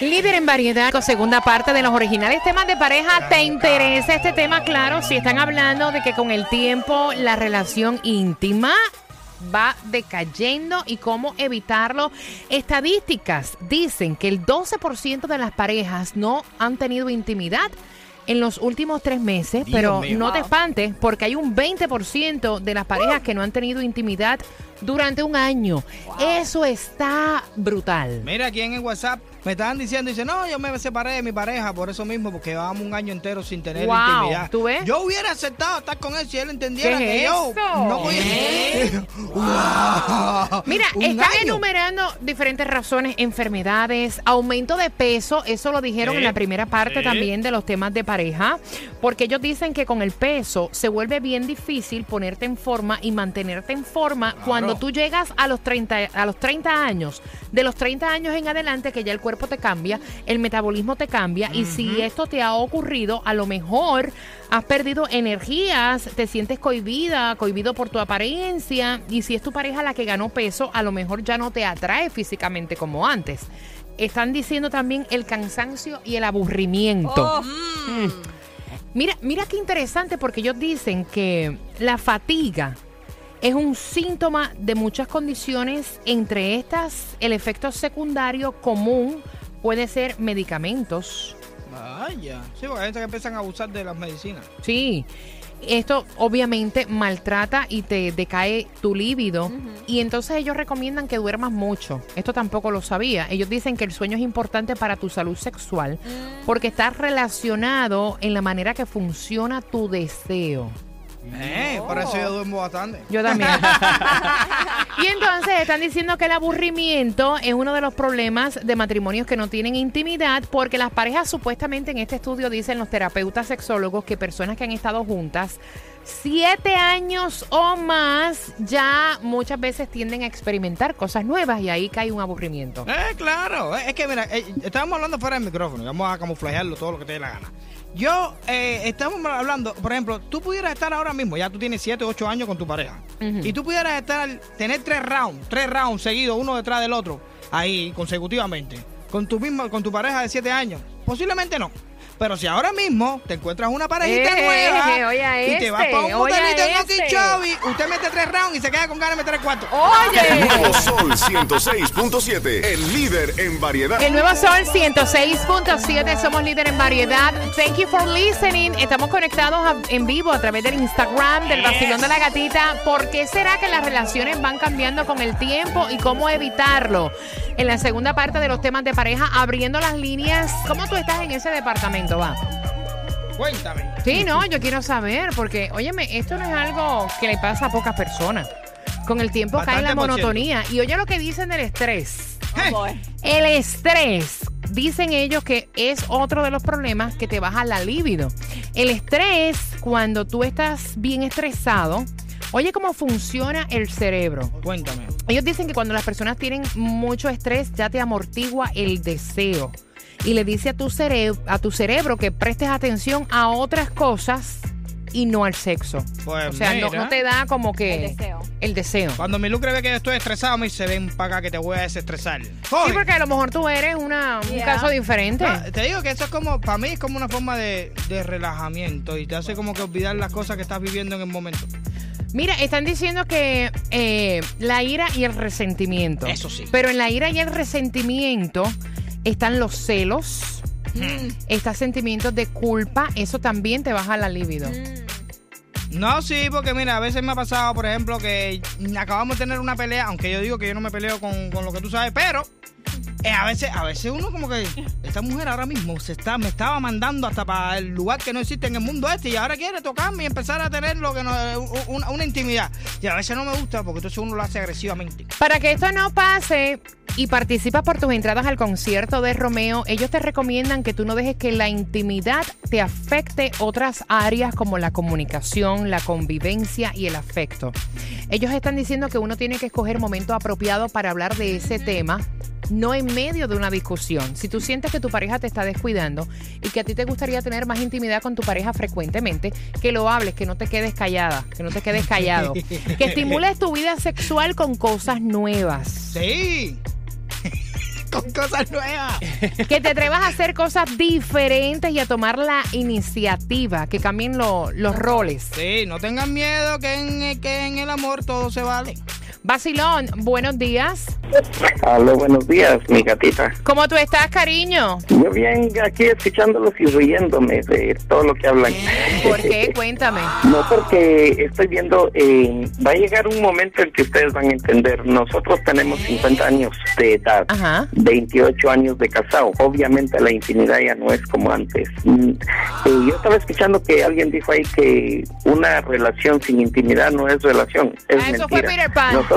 Líder en variedad, con segunda parte de los originales temas de pareja. ¿Te interesa este tema? Claro, si están hablando de que con el tiempo la relación íntima va decayendo y cómo evitarlo. Estadísticas dicen que el 12% de las parejas no han tenido intimidad en los últimos tres meses, pero no te espantes porque hay un 20% de las parejas que no han tenido intimidad durante un año. Eso está brutal. Mira, aquí en el WhatsApp me estaban diciendo, dice, no, yo me separé de mi pareja por eso mismo, porque llevábamos un año entero sin tener Wow, intimidad. ¿tú ves? Yo hubiera aceptado estar con él si él entendiera ¿Qué que es yo eso? ¿Eh? no podía. Wow. Mira, están año. enumerando diferentes razones, enfermedades, aumento de peso, eso lo dijeron en la primera parte también de los temas de pareja, porque ellos dicen que con el peso se vuelve bien difícil ponerte en forma y mantenerte en forma cuando tú llegas a los 30 a los 30 años. De los 30 años en adelante que ya el cuerpo te cambia, el metabolismo te cambia y si esto te ha ocurrido, a lo mejor has perdido energías, te sientes cohibida, cohibido por tu apariencia y si es tu pareja la que ganó peso, a lo mejor ya no te atrae físicamente como antes. Están diciendo también el cansancio y el aburrimiento. Mm. Mira, mira qué interesante porque ellos dicen que la fatiga es un síntoma de muchas condiciones, entre estas el efecto secundario común puede ser medicamentos, Vaya. Sí, porque hay gente que empiezan a abusar de las medicinas. Sí. Esto obviamente maltrata y te decae tu líbido. Y entonces ellos recomiendan que duermas mucho. Esto tampoco lo sabía. Ellos dicen que el sueño es importante para tu salud sexual porque está relacionado en la manera que funciona tu deseo. Eh, por eso yo duermo bastante. Yo también. y entonces están diciendo que el aburrimiento es uno de los problemas de matrimonios que no tienen intimidad porque las parejas supuestamente en este estudio dicen los terapeutas sexólogos que personas que han estado juntas siete años o más ya muchas veces tienden a experimentar cosas nuevas y ahí cae un aburrimiento. Eh, claro. Es que, mira, eh, estábamos hablando fuera del micrófono. y Vamos a camuflajearlo todo lo que te dé la gana. Yo, eh, estamos hablando, por ejemplo, tú pudieras estar ahora mismo, ya tú tienes 7, 8 años con tu pareja. Y tú pudieras estar, tener tres rounds, tres rounds seguidos, uno detrás del otro, ahí, consecutivamente, con tu misma, con tu pareja de 7 años. Posiblemente no. Pero si ahora mismo te encuentras una parejita Eh, nueva oye a y te vas este, para un motelito en este. Usted mete tres rounds y se queda con ganas de meter cuatro. Oye. Nuevo Sol 106.7, el líder en variedad. El nuevo Sol 106.7, somos líder en variedad. Thank you for listening. Estamos conectados a- en vivo a través del Instagram del Vacilón de la Gatita. ¿Por qué será que las relaciones van cambiando con el tiempo y cómo evitarlo? En la segunda parte de los temas de pareja, abriendo las líneas. ¿Cómo tú estás en ese departamento, va? Cuéntame. Sí, no, yo quiero saber, porque, óyeme, esto no es algo que le pasa a pocas personas. Con el tiempo cae la monotonía. Y oye lo que dicen del estrés. El estrés, dicen ellos que es otro de los problemas que te baja la libido. El estrés, cuando tú estás bien estresado, oye cómo funciona el cerebro. Cuéntame. Ellos dicen que cuando las personas tienen mucho estrés ya te amortigua el deseo y le dice a tu, cere- a tu cerebro que prestes atención a otras cosas y no al sexo. Pues o sea, no, te da como que El deseo. el deseo. Cuando mi lucre ve que yo estoy estresado, me dice, ven para acá que te voy a desestresar. Sí, porque a lo mejor tú eres una, un Yeah. caso diferente. Te digo que eso es como, para mí es como una forma de, de relajamiento y te hace como que olvidar las cosas que estás viviendo en el momento. Mira, están diciendo que eh, la ira y el resentimiento. Eso sí. Pero en la ira y el resentimiento están los celos, está sentimientos de culpa, eso también te baja la libido. No, sí, porque mira, a veces me ha pasado, por ejemplo, que acabamos de tener una pelea, aunque yo digo que yo no me peleo con, con lo que tú sabes, pero Eh, a veces, a veces uno como que esta mujer ahora mismo se está, me estaba mandando hasta para el lugar que no existe en el mundo este y ahora quiere tocarme y empezar a tener lo que no, una, una intimidad. Y a veces no me gusta porque entonces uno lo hace agresivamente. Para que esto no pase y participas por tus entradas al concierto de Romeo, ellos te recomiendan que tú no dejes que la intimidad te afecte otras áreas como la comunicación, la convivencia y el afecto. Ellos están diciendo que uno tiene que escoger momento apropiado para hablar de ese tema no en medio de una discusión. Si tú sientes que tu pareja te está descuidando y que a ti te gustaría tener más intimidad con tu pareja frecuentemente, que lo hables, que no te quedes callada, que no te quedes callado. que estimules tu vida sexual con cosas nuevas. Sí. con cosas nuevas. Que te atrevas a hacer cosas diferentes y a tomar la iniciativa, que cambien lo- los roles. Sí, no tengan miedo que en, que en el amor todo se vale. Basilón, buenos días. Aló, buenos días, mi gatita. ¿Cómo tú estás, cariño? Yo bien aquí escuchándolos y riéndome de todo lo que hablan. ¿Por qué? Cuéntame. No, porque estoy viendo, eh, va a llegar un momento en que ustedes van a entender. Nosotros tenemos 50 años de edad, Ajá. 28 años de casado. Obviamente la intimidad ya no es como antes. Mm, eh, yo estaba escuchando que alguien dijo ahí que una relación sin intimidad no es relación. Es Ah, eso fue mentira. Peter Pan. Nosotros,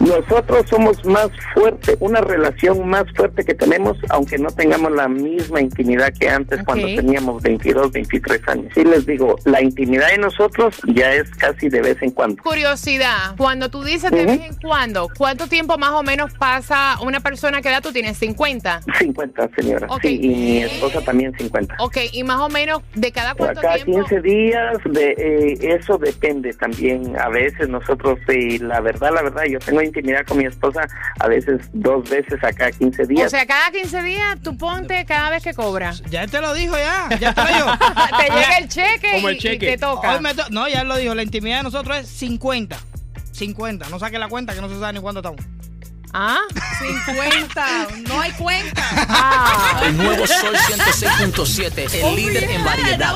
nosotros somos más fuerte, una relación más fuerte que tenemos, aunque no tengamos la misma intimidad que antes Ok. cuando teníamos 22, 23 años. Sí les digo, la intimidad de nosotros ya es casi de vez en cuando. Curiosidad, cuando tú dices de Ujú. vez en cuando, ¿cuánto tiempo más o menos pasa una persona que edad tú tienes? ¿50? 50, señora. Ok. Sí, y mi esposa también 50. Ok, y más o menos de cada cuánto Cada tiempo. 15 días, de eh, eso depende también. A veces nosotros, eh, la verdad, la verdad, yo tengo intimidad con mi esposa a veces dos veces a cada 15 días. O sea, cada 15 días tú ponte cada vez que cobras. Ya te lo dijo ya, ya te lo dijo. te llega el cheque, Como el y, y cheque. te toca. Hoy me to- no, ya él lo dijo, la intimidad de nosotros es 50. 50, no saque la cuenta que no se sabe ni cuándo estamos. ¿Ah? 50. No hay cuenta. Ah. El nuevo Sol 106.7, el líder en variedad.